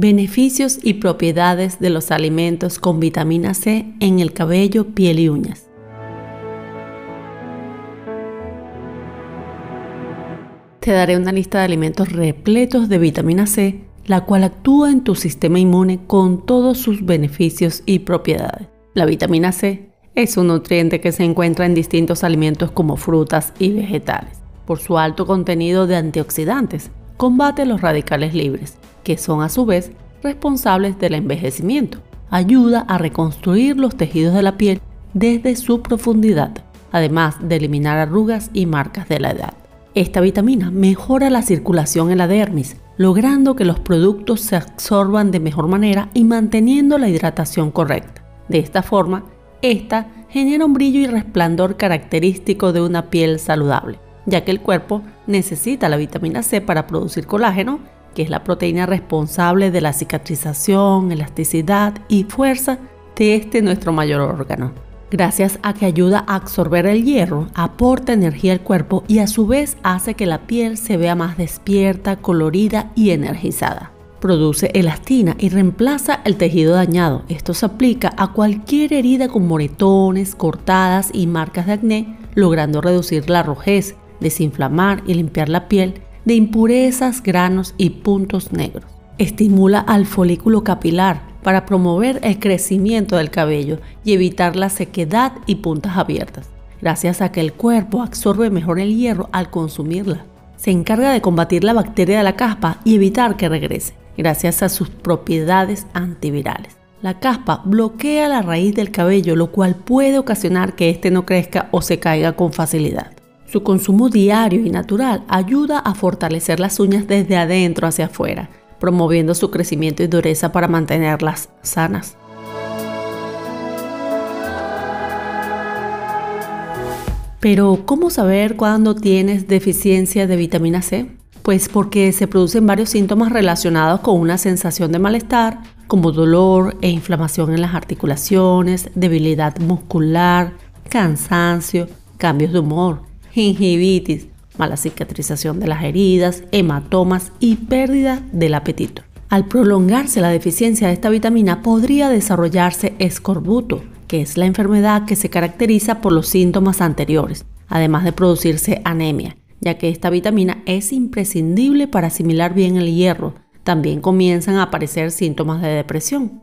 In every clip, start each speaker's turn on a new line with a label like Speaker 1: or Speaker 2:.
Speaker 1: Beneficios y propiedades de los alimentos con vitamina C en el cabello, piel y uñas. Te daré una lista de alimentos repletos de vitamina C, la cual actúa en tu sistema inmune con todos sus beneficios y propiedades. La vitamina C es un nutriente que se encuentra en distintos alimentos como frutas y vegetales. Por su alto contenido de antioxidantes, combate los radicales libres que son a su vez responsables del envejecimiento. Ayuda a reconstruir los tejidos de la piel desde su profundidad, además de eliminar arrugas y marcas de la edad. Esta vitamina mejora la circulación en la dermis, logrando que los productos se absorban de mejor manera y manteniendo la hidratación correcta. De esta forma, esta genera un brillo y resplandor característico de una piel saludable, ya que el cuerpo necesita la vitamina C para producir colágeno que es la proteína responsable de la cicatrización, elasticidad y fuerza de este nuestro mayor órgano. Gracias a que ayuda a absorber el hierro, aporta energía al cuerpo y a su vez hace que la piel se vea más despierta, colorida y energizada. Produce elastina y reemplaza el tejido dañado. Esto se aplica a cualquier herida con moretones, cortadas y marcas de acné, logrando reducir la rojez, desinflamar y limpiar la piel de impurezas, granos y puntos negros. Estimula al folículo capilar para promover el crecimiento del cabello y evitar la sequedad y puntas abiertas, gracias a que el cuerpo absorbe mejor el hierro al consumirla. Se encarga de combatir la bacteria de la caspa y evitar que regrese, gracias a sus propiedades antivirales. La caspa bloquea la raíz del cabello, lo cual puede ocasionar que éste no crezca o se caiga con facilidad. Su consumo diario y natural ayuda a fortalecer las uñas desde adentro hacia afuera, promoviendo su crecimiento y dureza para mantenerlas sanas. Pero, ¿cómo saber cuándo tienes deficiencia de vitamina C? Pues porque se producen varios síntomas relacionados con una sensación de malestar, como dolor e inflamación en las articulaciones, debilidad muscular, cansancio, cambios de humor, gingivitis, mala cicatrización de las heridas, hematomas y pérdida del apetito. Al prolongarse la deficiencia de esta vitamina podría desarrollarse escorbuto, que es la enfermedad que se caracteriza por los síntomas anteriores, además de producirse anemia, ya que esta vitamina es imprescindible para asimilar bien el hierro. También comienzan a aparecer síntomas de depresión.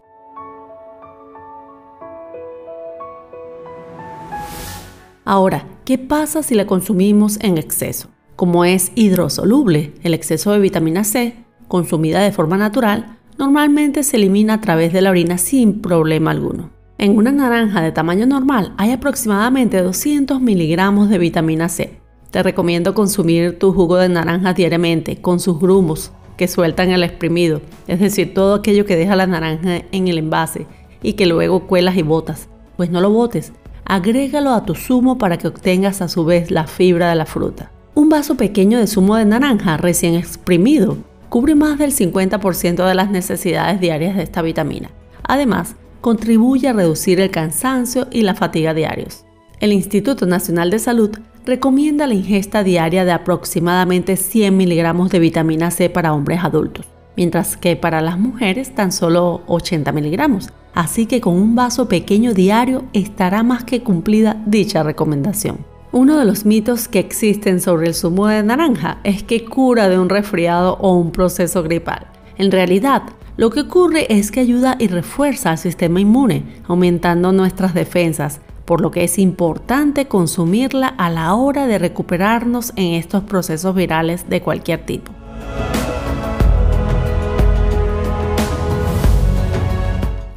Speaker 1: Ahora, ¿qué pasa si la consumimos en exceso? Como es hidrosoluble, el exceso de vitamina C, consumida de forma natural, normalmente se elimina a través de la orina sin problema alguno. En una naranja de tamaño normal hay aproximadamente 200 miligramos de vitamina C. Te recomiendo consumir tu jugo de naranja diariamente con sus grumos que sueltan el exprimido, es decir, todo aquello que deja la naranja en el envase y que luego cuelas y botas. Pues no lo botes, agrégalo a tu zumo para que obtengas a su vez la fibra de la fruta. Un vaso pequeño de zumo de naranja recién exprimido cubre más del 50% de las necesidades diarias de esta vitamina. Además, contribuye a reducir el cansancio y la fatiga diarios. El Instituto Nacional de Salud recomienda la ingesta diaria de aproximadamente 100 miligramos de vitamina C para hombres adultos, mientras que para las mujeres tan solo 80 miligramos, así que con un vaso pequeño diario estará más que cumplida dicha recomendación. Uno de los mitos que existen sobre el zumo de naranja es que cura de un resfriado o un proceso gripal. En realidad, lo que ocurre es que ayuda y refuerza al sistema inmune, aumentando nuestras defensas, por lo que es importante consumirla a la hora de recuperarnos en estos procesos virales de cualquier tipo.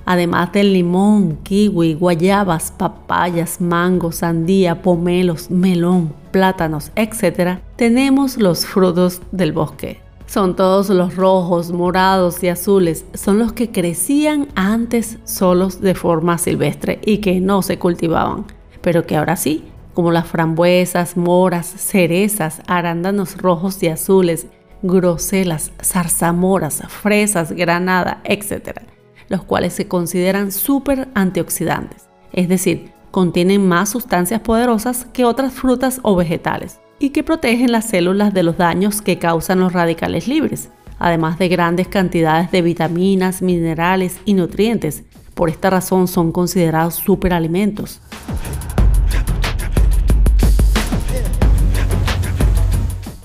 Speaker 1: Además del limón, kiwi, guayabas, papayas, mango, sandía, pomelos, melón, plátanos, etc., tenemos los frutos del bosque. Son todos los rojos, morados y azules, son los que crecían antes solos de forma silvestre y que no se cultivaban, pero que ahora sí, como las frambuesas, moras, cerezas, arándanos rojos y azules, groselas, zarzamoras, fresas, granada, etc los cuales se consideran súper antioxidantes, es decir, contienen más sustancias poderosas que otras frutas o vegetales y que protegen las células de los daños que causan los radicales libres. además de grandes cantidades de vitaminas, minerales y nutrientes. Por esta razón son considerados superalimentos.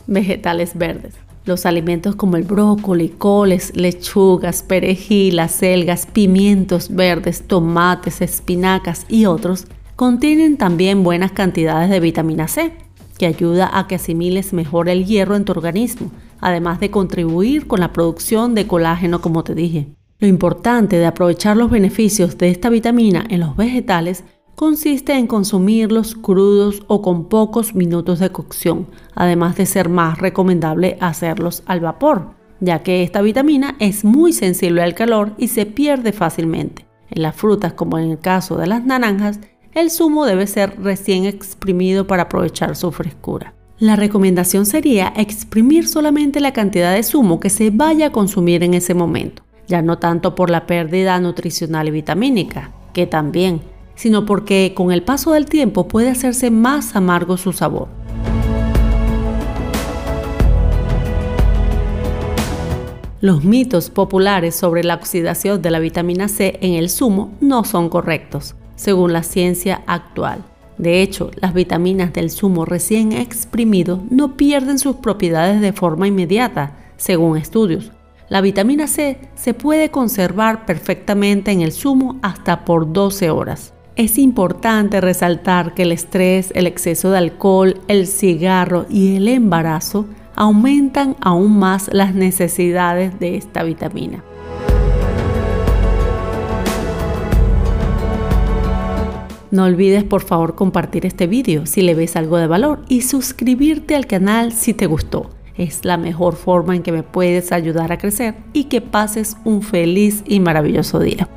Speaker 1: Vegetales verdes. Los alimentos como el brócoli, coles, lechugas, perejilas, selgas, pimientos verdes, tomates, espinacas y otros contienen también buenas cantidades de vitamina C, que ayuda a que asimiles mejor el hierro en tu organismo, además de contribuir con la producción de colágeno como te dije. Lo importante de aprovechar los beneficios de esta vitamina en los vegetales consiste en consumirlos crudos o con pocos minutos de cocción, además de ser más recomendable hacerlos al vapor, ya que esta vitamina es muy sensible al calor y se pierde fácilmente. En las frutas, como en el caso de las naranjas, el zumo debe ser recién exprimido para aprovechar su frescura. La recomendación sería exprimir solamente la cantidad de zumo que se vaya a consumir en ese momento, ya no tanto por la pérdida nutricional y vitamínica, que también, sino porque con el paso del tiempo puede hacerse más amargo su sabor. Los mitos populares sobre la oxidación de la vitamina C en el zumo no son correctos, según la ciencia actual. De hecho, las vitaminas del zumo recién exprimido no pierden sus propiedades de forma inmediata, según estudios. La vitamina C se puede conservar perfectamente en el zumo hasta por 12 horas. Es importante resaltar que el estrés, el exceso de alcohol, el cigarro y el embarazo aumentan aún más las necesidades de esta vitamina. No olvides por favor compartir este vídeo si le ves algo de valor y suscribirte al canal si te gustó. Es la mejor forma en que me puedes ayudar a crecer y que pases un feliz y maravilloso día.